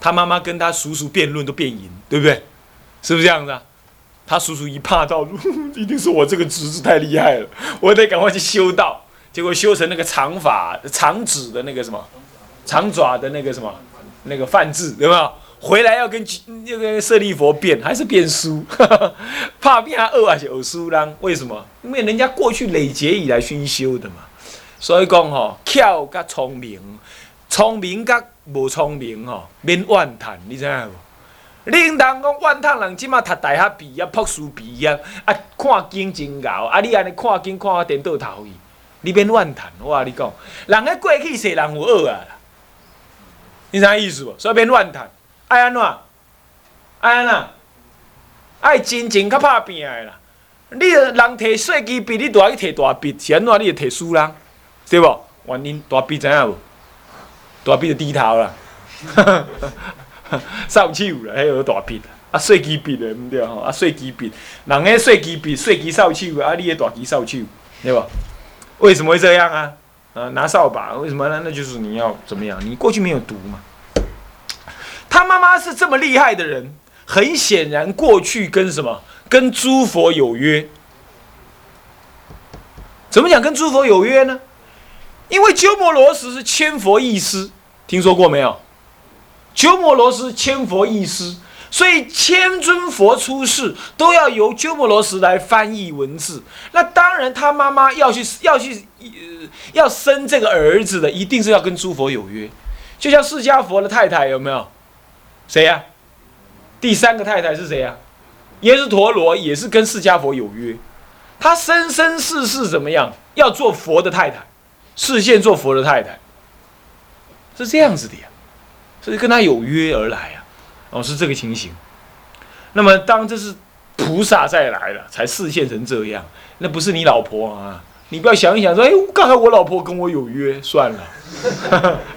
他妈妈跟他叔叔辩论都辩赢，对不对？是不是这样子啊？他叔叔一怕到，一定是我这个侄子太厉害了，我得赶快去修道。结果修成那个长发、长指的那个什么，长爪的那个什么，那个范字，对吧？回来要跟那个舍利佛辩，还是辩输，怕变他恶还是恶输啦？为什么？因为人家过去累劫以来熏修的嘛。所以讲吼，巧甲聪明，聪明甲无聪明吼，免怨叹，你知影无？恁人讲怨叹人，即马读大学毕业、博士毕业，啊，看经真熬，啊，你安尼看经看啊颠倒头去，你免怨叹，我甲你讲，人咧过去世人有恶啊，你知影意思无？所以免怨叹。爱安怎？爱安怎？爱真情较拍拼的啦！你人摕细支笔，你都要去摕大笔，是安怎？你会摕输人，对无？原因大笔知影无？大笔就低头啦，扫帚啦，迄个大笔啊，细机笔的毋对吼，啊，细机笔，人迄细机笔、细机扫帚，啊，你迄大支扫帚，对无？为什么会这样啊？啊，拿扫把，为什么呢？那就是你要怎么样？你过去没有读嘛。他妈妈是这么厉害的人，很显然过去跟什么？跟诸佛有约。怎么讲跟诸佛有约呢？因为鸠摩罗什是千佛意师，听说过没有？鸠摩罗什千佛意师，所以千尊佛出世都要由鸠摩罗什来翻译文字。那当然，他妈妈要去要去要生这个儿子的，一定是要跟诸佛有约。就像释迦佛的太太有没有？谁呀？第三个太太是谁呀？耶稣陀罗也是跟释迦佛有约，他生生世世怎么样？要做佛的太太，视线做佛的太太，是这样子的呀，是跟他有约而来呀，哦，是这个情形。那么当这是菩萨再来了，才视线成这样，那不是你老婆啊？你不要想一想说，哎，刚才我老婆跟我有约，算了，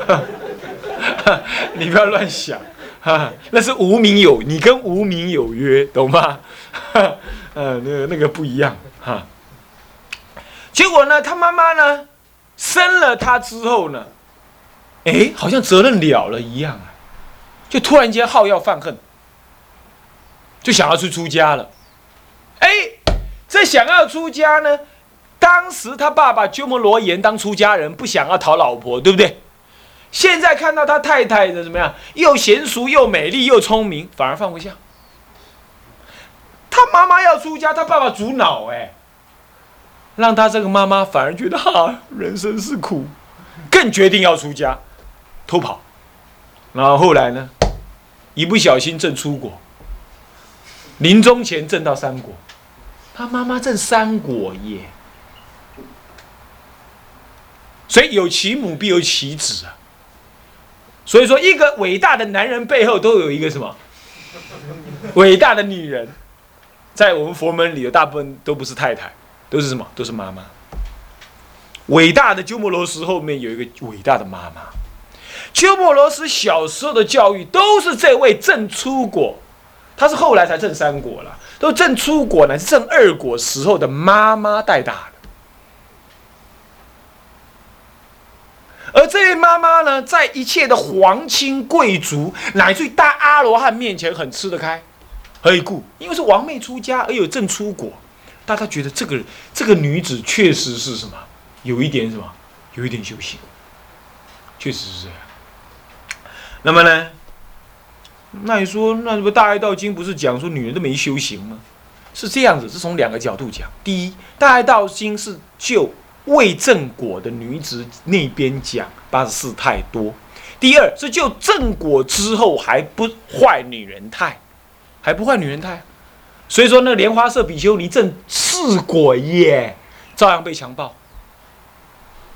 你不要乱想。哈，那是无名有，你跟无名有约，懂吗？呃，那个那个不一样哈。结果呢，他妈妈呢，生了他之后呢，哎，好像责任了了一样啊，就突然间好要犯恨，就想要去出家了。哎，这想要出家呢，当时他爸爸鸠摩罗言当出家人，不想要讨老婆，对不对？现在看到他太太的怎么样？又娴熟又美丽又聪明，反而放不下。他妈妈要出家，他爸爸阻挠，哎，让他这个妈妈反而觉得哈，人生是苦，更决定要出家，偷跑。然后后来呢，一不小心正出国，临终前挣到三国，他妈妈挣三国耶。所以有其母必有其子啊。所以说，一个伟大的男人背后都有一个什么？伟大的女人，在我们佛门里的大部分都不是太太，都是什么？都是妈妈。伟大的鸠摩罗什后面有一个伟大的妈妈。鸠摩罗什小时候的教育都是这位正出果，他是后来才正三果了，都正出果乃，是正二果时候的妈妈带大的。而这位妈妈呢，在一切的皇亲贵族乃至大阿罗汉面前，很吃得开，何以故？因为是王妹出家而有正出果，大家觉得这个这个女子确实是什么？有一点什么？有一点修行，确实是这样。那么呢？那你说，那什么《大爱道经》不是讲说女人都没修行吗？是这样子，是从两个角度讲。第一，《大爱道经》是就。未正果的女子那边讲八十四太多。第二是就正果之后还不坏女人态，还不坏女人态，所以说那个莲花色比丘尼正四果耶，照样被强暴。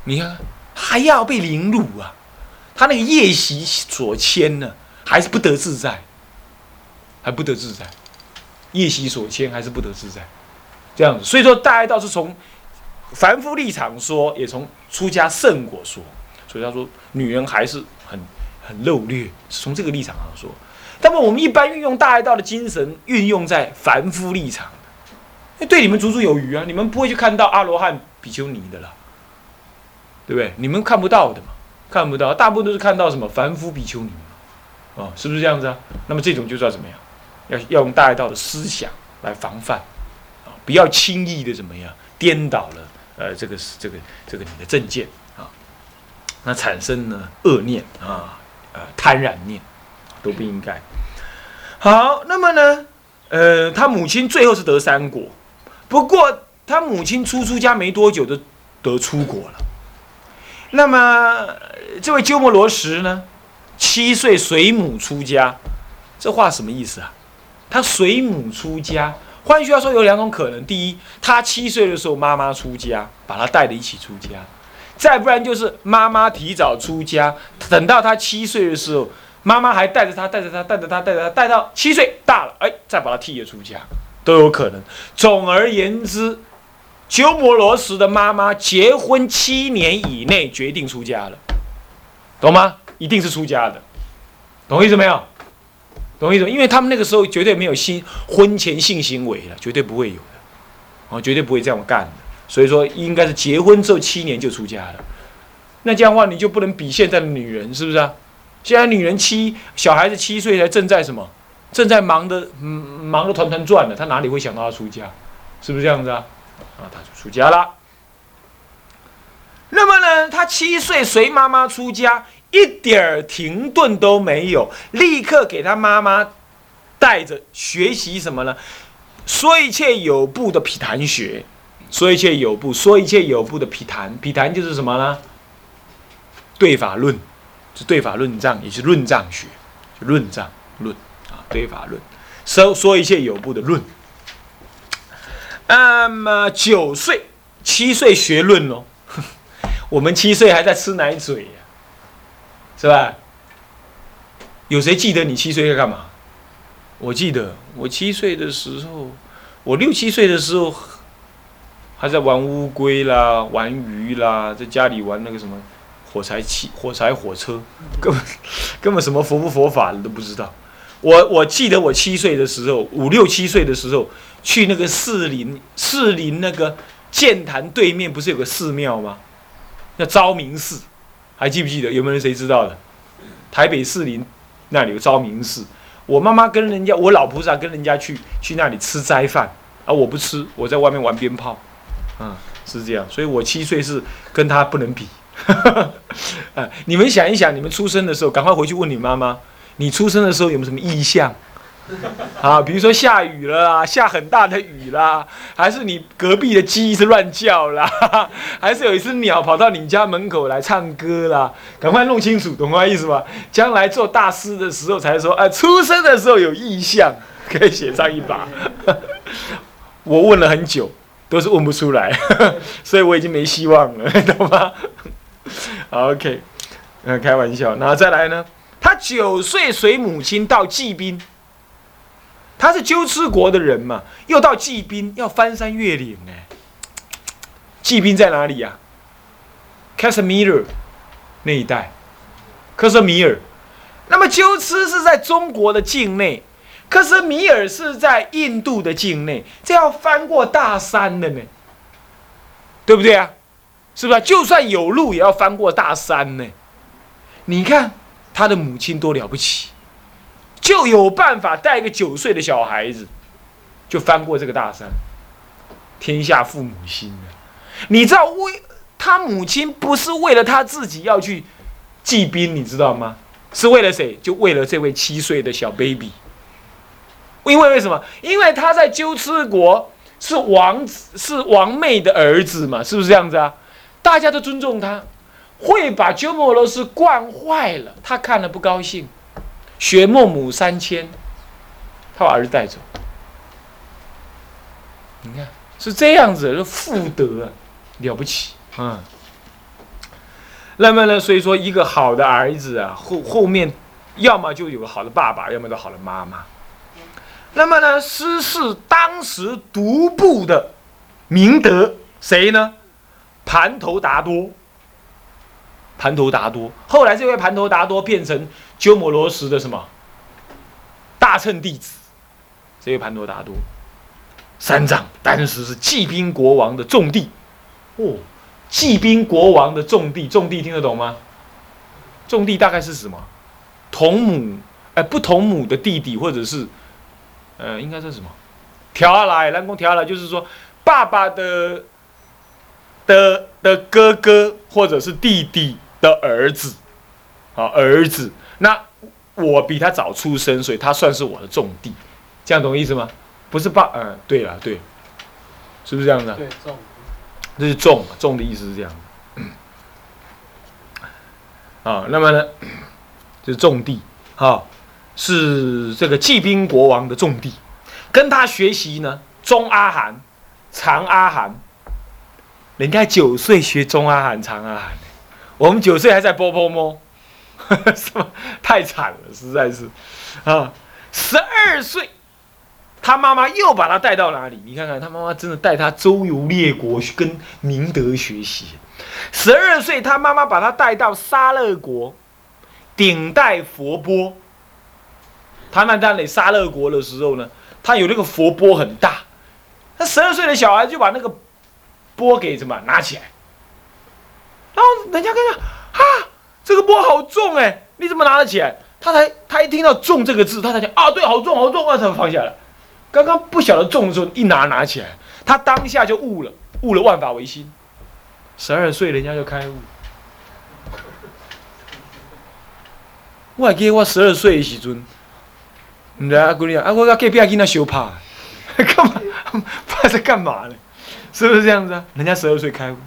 你看还要被凌辱啊，他那个夜袭所牵呢，还是不得自在，还不得自在，夜袭所牵还是不得自在，这样子。所以说大爱道是从。凡夫立场说，也从出家圣果说，所以他说女人还是很很陋劣，是从这个立场上说。那么我们一般运用大爱道的精神，运用在凡夫立场，对你们足足有余啊！你们不会去看到阿罗汉比丘尼的了，对不对？你们看不到的嘛，看不到，大部分都是看到什么凡夫比丘尼嘛，哦，是不是这样子啊？那么这种就叫怎么样？要要用大爱道的思想来防范，啊，不要轻易的怎么样颠倒了，呃，这个是这个这个你的正见啊，那产生呢恶念啊，呃，贪染念都不应该。好，那么呢，呃，他母亲最后是得三果，不过他母亲出出家没多久就得出国了。那么这位鸠摩罗什呢，七岁随母出家，这话什么意思啊？他随母出家，换句话说，有两种可能：第一，他七岁的时候妈妈出家，把他带着一起出家；再不然就是妈妈提早出家，等到他七岁的时候，妈妈还带着他，带着他，带着他，带着他，带到七岁大了，哎，再把他踢了出家，都有可能。总而言之，鸠摩罗什的妈妈结婚七年以内决定出家了，懂吗？一定是出家的，懂意思没有？懂意思？因为他们那个时候绝对没有性婚前性行为了，绝对不会有的，哦，绝对不会这样干的。所以说，应该是结婚之后七年就出家了。那这样的话，你就不能比现在的女人，是不是啊？现在女人七小孩子七岁才正在什么？正在忙的，忙得团团转的，她哪里会想到要出家？是不是这样子啊？啊，他就出家了。那么呢，他七岁随妈妈出家。一点儿停顿都没有，立刻给他妈妈带着学习什么呢？说一切有部的毗昙学，说一切有部，说一切有部的毗昙，毗昙就是什么呢？对法论，是对法论藏，也是论藏学，就论藏论啊，对法论，说说一切有部的论。那么九岁、七岁学论喽，我们七岁还在吃奶嘴呀。是吧？有谁记得你七岁在干嘛？我记得我七岁的时候，我六七岁的时候还在玩乌龟啦，玩鱼啦，在家里玩那个什么火柴汽火柴火车，根本根本什么佛不佛法你都不知道。我我记得我七岁的时候，五六七岁的时候去那个士林士林那个剑潭对面不是有个寺庙吗？叫昭明寺。还记不记得？有没有人谁知道的？台北士林那里有昭明寺，我妈妈跟人家，我老菩萨跟人家去去那里吃斋饭，啊，我不吃，我在外面玩鞭炮，嗯，是这样，所以我七岁是跟他不能比。啊，你们想一想，你们出生的时候，赶快回去问你妈妈，你出生的时候有没有什么异象？啊，比如说下雨了啦，下很大的雨啦，还是你隔壁的鸡是乱叫啦，还是有一只鸟跑到你家门口来唱歌啦？赶快弄清楚，懂我意思吧？将来做大师的时候才说，哎，出生的时候有异象，可以写上一把。我问了很久，都是问不出来，所以我已经没希望了，懂吗 OK，嗯，开玩笑，然后再来呢？他九岁随母亲到济滨。他是鸠兹国的人嘛，又到济滨，要翻山越岭哎。济滨在哪里呀？m 什米尔那一带，克什米尔。那么鸠兹是在中国的境内，克什米尔是在印度的境内，这要翻过大山的呢，对不对啊？是不是？就算有路，也要翻过大山呢。你看他的母亲多了不起。就有办法带一个九岁的小孩子，就翻过这个大山。天下父母心啊！你知道为他母亲不是为了他自己要去祭兵，你知道吗？是为了谁？就为了这位七岁的小 baby。因为为什么？因为他在鸠兹国是王子，是王妹的儿子嘛，是不是这样子啊？大家都尊重他，会把鸠摩罗什惯坏了，他看了不高兴。学孟母三迁，他把儿子带走。你看是这样子，是妇德了不起啊。那么呢，所以说一个好的儿子啊，后后面要么就有个好的爸爸，要么就好的妈妈。那么呢，师是当时独步的明德，谁呢？盘头达多。盘头达多，后来这位盘头达多变成鸠摩罗什的什么大乘弟子？这位盘头达多，三藏当时是骑兵国王的重地，哦，骑兵国王的重地，重地听得懂吗？重地大概是什么？同母哎，不同母的弟弟，或者是，呃，应该是什么？调来，南宫调来，就是说，爸爸的的的哥哥或者是弟弟的儿子，啊，儿子。那我比他早出生，所以他算是我的种地，这样懂意思吗？不是爸，嗯，对了，对，是不是这样的？对，种。这是种，种的意思是这样。啊，那么呢，就是种地，哈，是这个骑兵国王的种地，跟他学习呢，中阿含、长阿含，人家九岁学中阿含、长阿含，我们九岁还在波波摸，是吧？太惨了，实在是，啊，十二岁，他妈妈又把他带到哪里？你看看，他妈妈真的带他周游列国，跟明德学习。十二岁，他妈妈把他带到沙勒国，顶戴佛钵。他那在沙勒国的时候呢，他有那个佛钵很大，他十二岁的小孩就把那个波给什么拿起来，然后人家跟他啊，这个钵好重哎，你怎么拿得起来？他才他一听到“重”这个字，他才讲啊，对，好重好重啊，才放下来。刚刚不晓得重的时候，一拿拿起来，他当下就悟了，悟了万法唯心。十二岁，人家就开悟。我还记得我十二岁的时阵，唔知阿姑娘，啊，我隔壁阿囡仔修怕，干嘛？怕是干嘛呢？是不是这样子啊？人家十二岁开悟，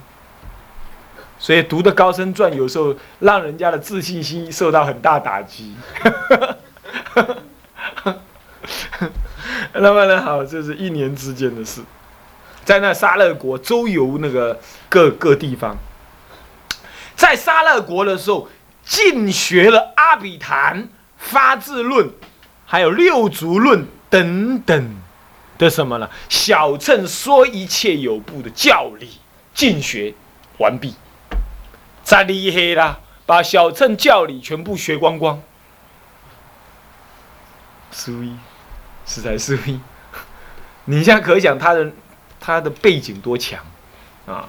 所以读的高僧传有时候让人家的自信心受到很大打击。那么呢，好，这是一年之间的事。在那沙勒国周游那个各各地方，在沙勒国的时候，尽学了阿比昙、发自论，还有六足论等等的什么呢？小乘说一切有部的教理尽学完毕，再厉害啦！把小乘教理全部学光光，苏一，实在苏一，你现在可想他的。他的背景多强啊！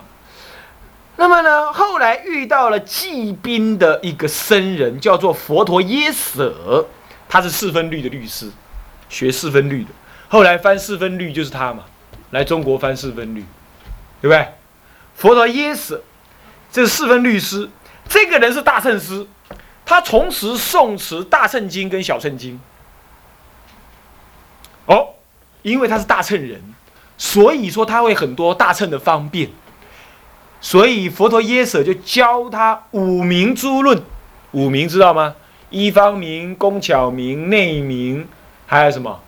那么呢，后来遇到了祭宾的一个僧人，叫做佛陀耶舍，他是四分律的律师，学四分律的。后来翻四分律就是他嘛，来中国翻四分律，对不对？佛陀耶舍，这是四分律师，这个人是大乘师，他同时诵持大乘经跟小乘经。哦，因为他是大乘人。所以说他会很多大乘的方便，所以佛陀耶舍就教他五明诸论，五明知道吗？一方明、工巧明、内明，还有什么？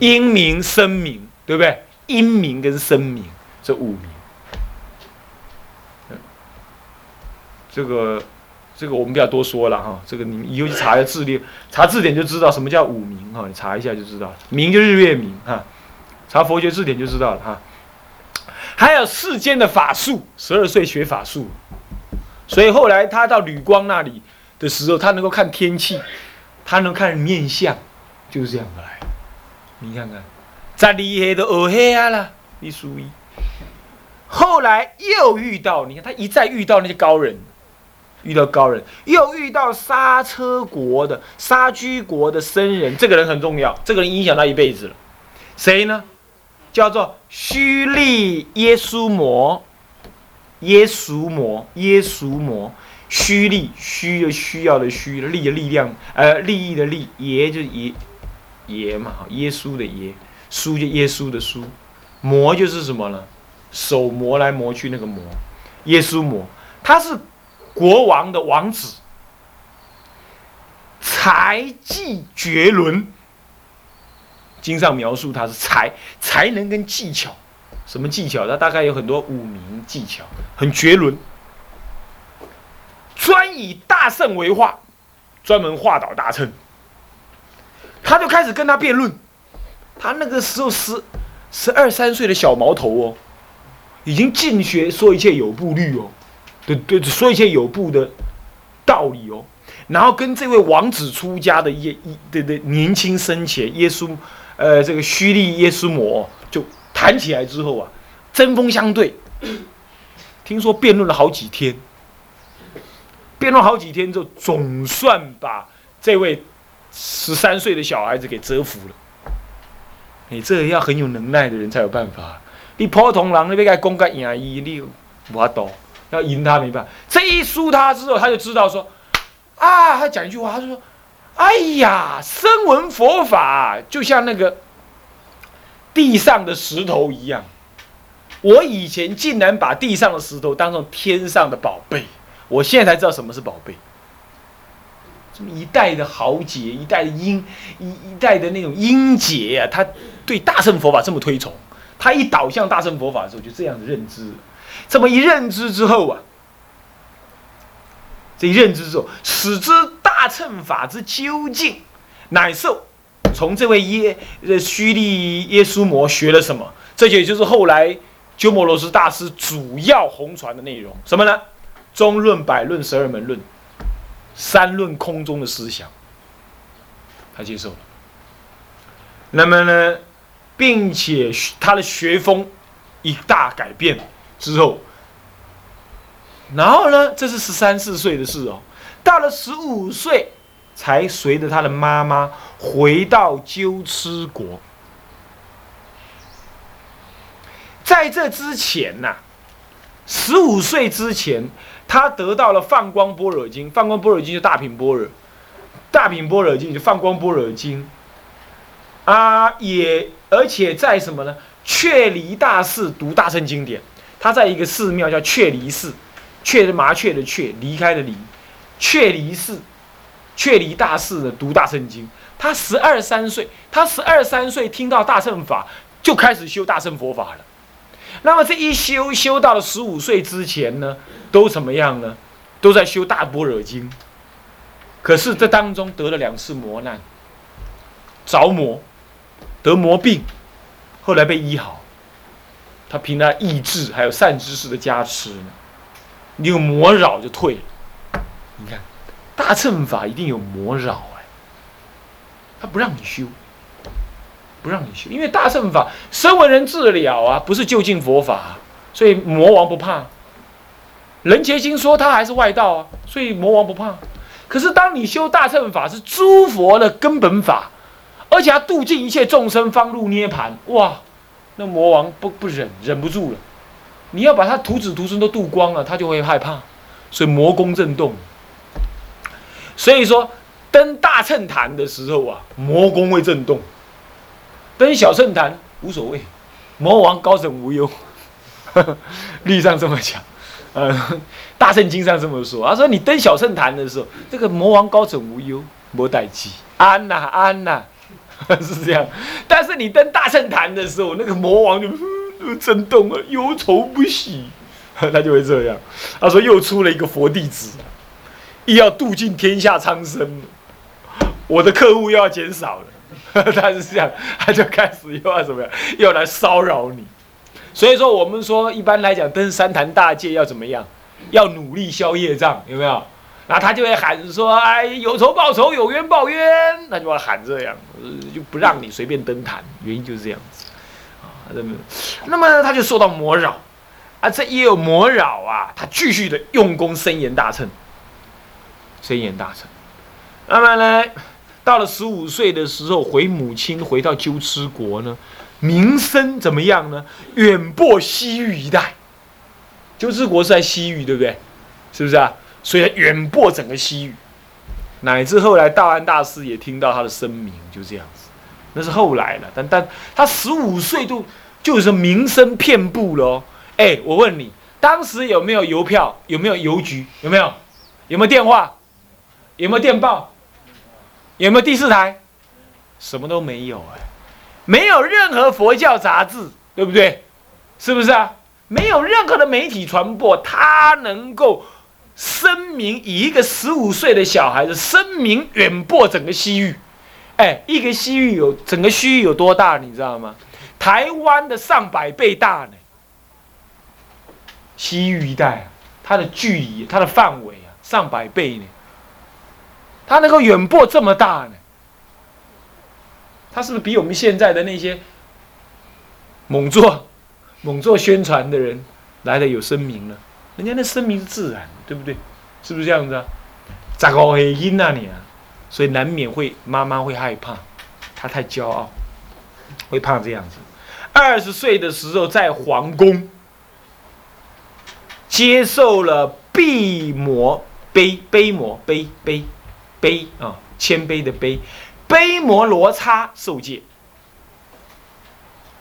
音明、声明，对不对？音明跟声明这五名，这个这个我们不要多说了哈，这个你以后去查一下字典，查字典就知道什么叫五名哈，你查一下就知道，明就日月明哈。查佛学字典就知道了哈，还有世间的法术，十二岁学法术，所以后来他到吕光那里的时候，他能够看天气，他能看面相，就是这样来。你看看，再厉害都二黑啊啦，你属于。后来又遇到，你看他一再遇到那些高人，遇到高人，又遇到刹车国的沙居国的僧人，这个人很重要，这个人影响他一辈子了，谁呢？叫做虚利耶稣摩，耶稣摩，耶稣摩，虚利虚的需要的虚，利的力量，呃，利益的利，耶就是耶，耶嘛，耶稣的耶，书就耶稣的书，魔就是什么呢？手磨来磨去那个磨，耶稣魔，他是国王的王子，才技绝伦。经上描述他是才才能跟技巧，什么技巧？他大概有很多武名技巧，很绝伦，专以大圣为化，专门化导大乘。他就开始跟他辩论，他那个时候十十二三岁的小毛头哦，已经尽学说一切有部律哦，对对，说一切有部的道理哦，然后跟这位王子出家的耶一对对年轻生前耶稣。呃，这个虚利耶稣摩就谈起来之后啊，针锋相对。听说辩论了好几天，辩论好几天之后，总算把这位十三岁的小孩子给折服了。你这要很有能耐的人才有办法。你普通人，你别该公干赢一，你无法懂。要赢他没办法。这一输他之后，他就知道说，啊，他讲一句话，他说：“哎呀，声闻佛法就像那个地上的石头一样。我以前竟然把地上的石头当成天上的宝贝，我现在才知道什么是宝贝。一代的豪杰，一代的英，一一代的那种英杰啊，他对大乘佛法这么推崇，他一导向大乘佛法的时候，就这样的认知。”这么一认知之后啊，这一认知之后，使之大乘法之究竟，乃受从这位耶呃虚利耶稣摩学了什么？这也就是后来鸠摩罗什大师主要弘传的内容，什么呢？中论、百论、十二门论，三论空中的思想，他接受了。那么呢，并且他的学风一大改变。之后，然后呢？这是十三四岁的事哦。到了十五岁，才随着他的妈妈回到鸠兹国。在这之前呐，十五岁之前，他得到了《放光般若经》。《放光般若经》就大品般若，《大品般若经》就《放光般若经》啊，也而且在什么呢？确离大士读大乘经典。他在一个寺庙叫雀离寺，雀是麻雀的雀，离开的离，雀离寺，雀离大寺的读大乘经。他十二三岁，他十二三岁听到大乘法，就开始修大乘佛法了。那么这一修修到了十五岁之前呢，都怎么样呢？都在修大般若经。可是这当中得了两次磨难，着魔，得魔病，后来被医好。他凭他意志还有善知识的加持，你有魔扰就退了。你看，大乘法一定有魔扰哎，他不让你修，不让你修，因为大乘法声闻人治了啊，不是就近佛法，所以魔王不怕。人结经说他还是外道啊，所以魔王不怕。可是当你修大乘法是诸佛的根本法，而且他度尽一切众生方入涅盘，哇！那魔王不不忍忍不住了，你要把他徒子徒孙都渡光了，他就会害怕，所以魔宫震动。所以说登大乘坛的时候啊，魔宫会震动；登小圣坛无所谓，魔王高枕无忧。律上这么讲，呃，大圣经上这么说。他说你登小圣坛的时候，这个魔王高枕无忧，莫待机，安呐安呐。是这样，但是你登大圣坛的时候，那个魔王就震动了，忧愁不喜，他就会这样。他说又出了一个佛弟子，又要度尽天下苍生，我的客户又要减少了。他是这样，他就开始又要怎么样，又来骚扰你。所以说，我们说一般来讲登三坛大戒要怎么样？要努力消业障，有没有？然后他就会喊说：“哎，有仇报仇，有冤报冤。”他就会喊这样，就不让你随便登坛。原因就是这样子啊。那么他就受到魔扰啊，这也有魔扰啊。他继续的用功深研大乘，深研大乘。那么呢，到了十五岁的时候，回母亲，回到鸠兹国呢，名声怎么样呢？远播西域一带。鸠兹国是在西域，对不对？是不是啊？所以远播整个西域，乃至后来道安大师也听到他的声名，就这样子。那是后来了，但但他十五岁都就是名声遍布了哦。哎，我问你，当时有没有邮票？有没有邮局？有没有？有没有电话？有没有电报？有没有第四台？什么都没有哎，没有任何佛教杂志，对不对？是不是啊？没有任何的媒体传播，他能够。声名以一个十五岁的小孩子声名远播整个西域，哎，一个西域有整个西域有多大，你知道吗？台湾的上百倍大呢。西域一带，它的距离、它的范围啊，上百倍呢。他能够远播这么大呢？他是不是比我们现在的那些猛做、猛做宣传的人来的有声名呢？人家那声名是自然，对不对？是不是这样子啊？咋个回音啊你啊？所以难免会妈妈会害怕，她太骄傲，会怕这样子。二十岁的时候在皇宫接受了毕摩卑卑摩卑卑悲啊谦卑的卑卑摩罗叉受戒。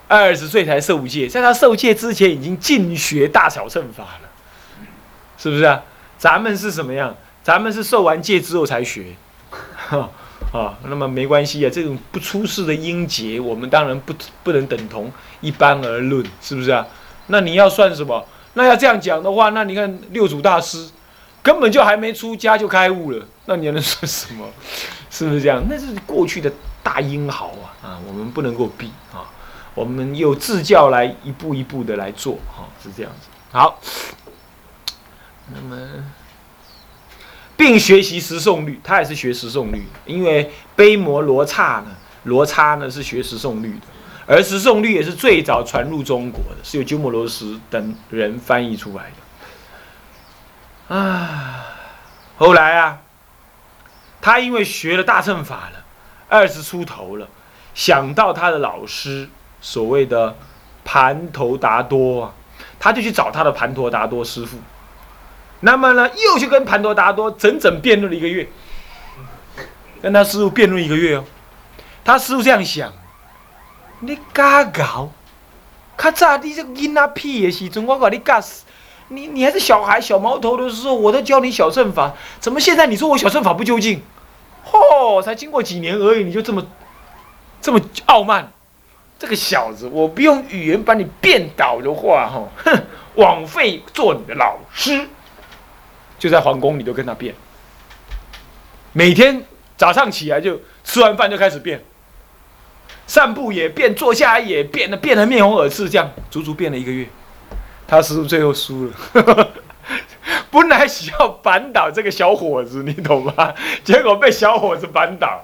二十岁才受戒，在他受戒之前已经尽学大小乘法了，是不是啊？咱们是什么样？咱们是受完戒之后才学，啊，那么没关系啊。这种不出世的音节，我们当然不不能等同一般而论，是不是啊？那你要算什么？那要这样讲的话，那你看六祖大师根本就还没出家就开悟了，那你还能说什么？是不是这样？那是过去的大英豪啊，啊，我们不能够比啊。我们有自教来一步一步的来做，哈，是这样子。好，那么并学习十诵律，他也是学十诵律，因为悲摩罗刹呢，罗刹呢是学十诵律的，而十诵律也是最早传入中国的，是由鸠摩罗什等人翻译出来的。啊，后来啊，他因为学了大乘法了，二十出头了，想到他的老师。所谓的盘头达多啊，他就去找他的盘陀达多师傅，那么呢，又去跟盘陀达多整整辩论了一个月，跟他师傅辩论一个月哦。他师傅这样想：你嘎搞，咔嚓，你这囡仔屁的时阵，我讲你嘎死，你你还是小孩小毛头的时候，我都教你小乘法，怎么现在你说我小乘法不究竟？嚯，才经过几年而已，你就这么这么傲慢？这个小子，我不用语言把你变倒的话，哈，哼，枉费做你的老师。就在皇宫里都跟他变，每天早上起来就吃完饭就开始变，散步也变，坐下来也变，的变得面红耳赤，这样足足变了一个月。他师傅最后输了，本来想要扳倒这个小伙子，你懂吗？结果被小伙子扳倒。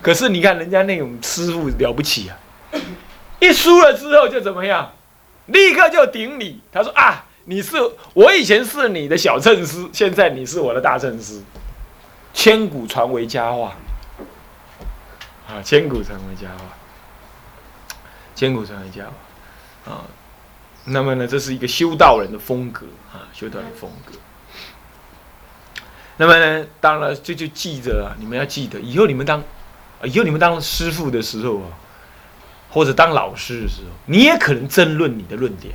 可是你看人家那种师傅了不起啊！一输了之后就怎么样？立刻就顶你。他说：“啊，你是我以前是你的小正师，现在你是我的大正师，千古传为佳话。啊，千古传为佳话，千古传为佳话。啊，那么呢，这是一个修道人的风格啊，修道人风格。那么呢，当然这就记着啊，你们要记得，以后你们当，以后你们当师傅的时候啊。”或者当老师的时候，你也可能争论你的论点，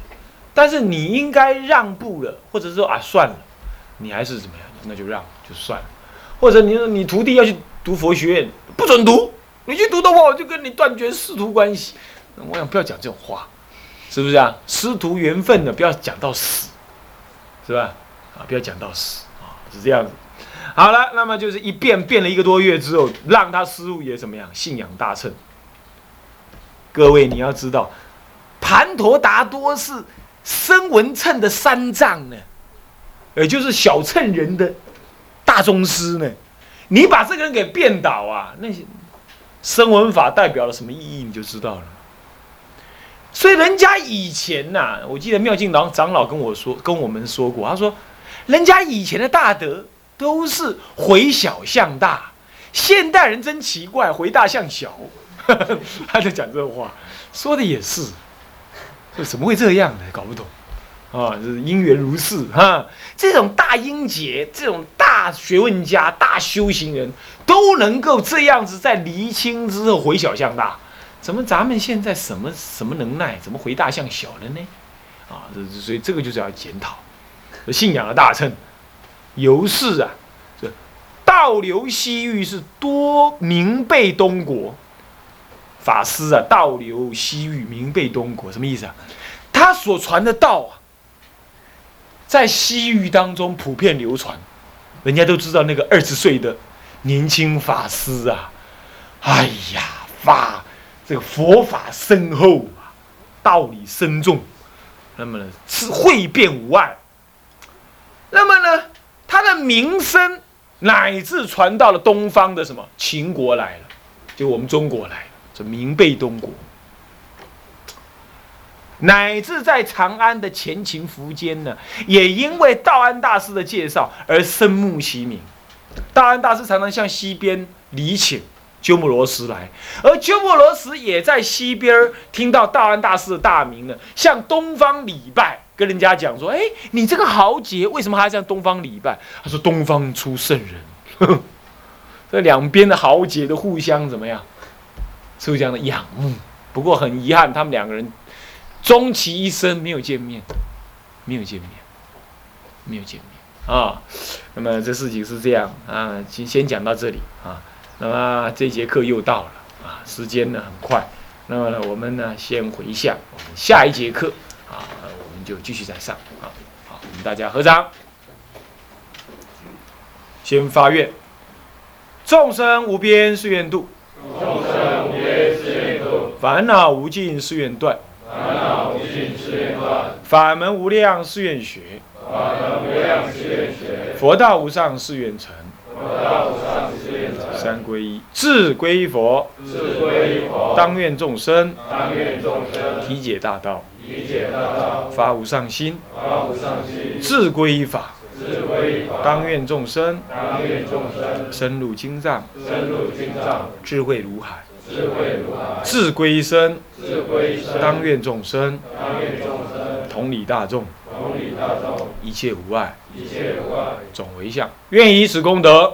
但是你应该让步了，或者说啊算了，你还是怎么样，那就让就算了。或者你说你徒弟要去读佛学院，不准读，你去读的话，我就跟你断绝师徒关系。我想不要讲这种话，是不是啊？师徒缘分呢，不要讲到死，是吧？啊，不要讲到死啊，是这样子。好了，那么就是一变变了一个多月之后，让他师傅也怎么样，信仰大乘。各位，你要知道，盘陀达多是声闻称的三藏呢，也就是小乘人的大宗师呢。你把这个人给变倒啊，那些声闻法代表了什么意义，你就知道了。所以人家以前呐，我记得妙净长长老跟我说，跟我们说过，他说，人家以前的大德都是回小向大，现代人真奇怪，回大向小。他在讲这话，说的也是，这怎么会这样呢？搞不懂，啊，就是因缘如是哈。这种大英杰，这种大学问家、大修行人，都能够这样子在厘清之后回小向大，怎么咱们现在什么什么能耐，怎么回大象小了呢？啊，这所以这个就是要检讨，信仰的大乘，由是啊，这倒流西域是多名被东国。法师啊，倒流西域，名被东国，什么意思啊？他所传的道啊，在西域当中普遍流传，人家都知道那个二十岁的年轻法师啊，哎呀，法这个佛法深厚啊，道理深重，那么呢是会变无碍，那么呢，他的名声乃至传到了东方的什么秦国来了，就我们中国来了。这名被东国，乃至在长安的前秦苻坚呢，也因为道安大师的介绍而深慕其名。道安大师常常向西边礼请鸠摩罗什来，而鸠摩罗什也在西边听到大安大师的大名呢，向东方礼拜，跟人家讲说：“哎，你这个豪杰为什么还要向东方礼拜？”他说：“东方出圣人。”这两边的豪杰都互相怎么样？互相的仰慕。不过很遗憾，他们两个人终其一生没有见面，没有见面，没有见面啊。那么这事情是这样啊，先先讲到这里啊。那么这节课又到了啊，时间呢很快。那么呢，我们呢先回向，我们下一节课啊，我们就继续再上啊。好，我们大家合掌，先发愿。众生无边誓愿度，众生无边誓愿度；烦恼无尽誓愿断，烦恼无尽誓愿断；法门无量誓愿学，法门无量誓愿学；佛道无上誓愿成，佛道无上。三归一，智归一佛，智归一佛；当愿众生，当愿众生。体解大道，体解大道；发无上心，发无上心；智归一法，智归一法；当愿众生，当愿众生。深入经藏，深入经藏；智慧如海，智慧如海；智归一生，智归一生；当愿众生，当愿众生。同理大众，同理大众，一切无碍，一切无碍。总为相。愿以此功德，愿以此功德，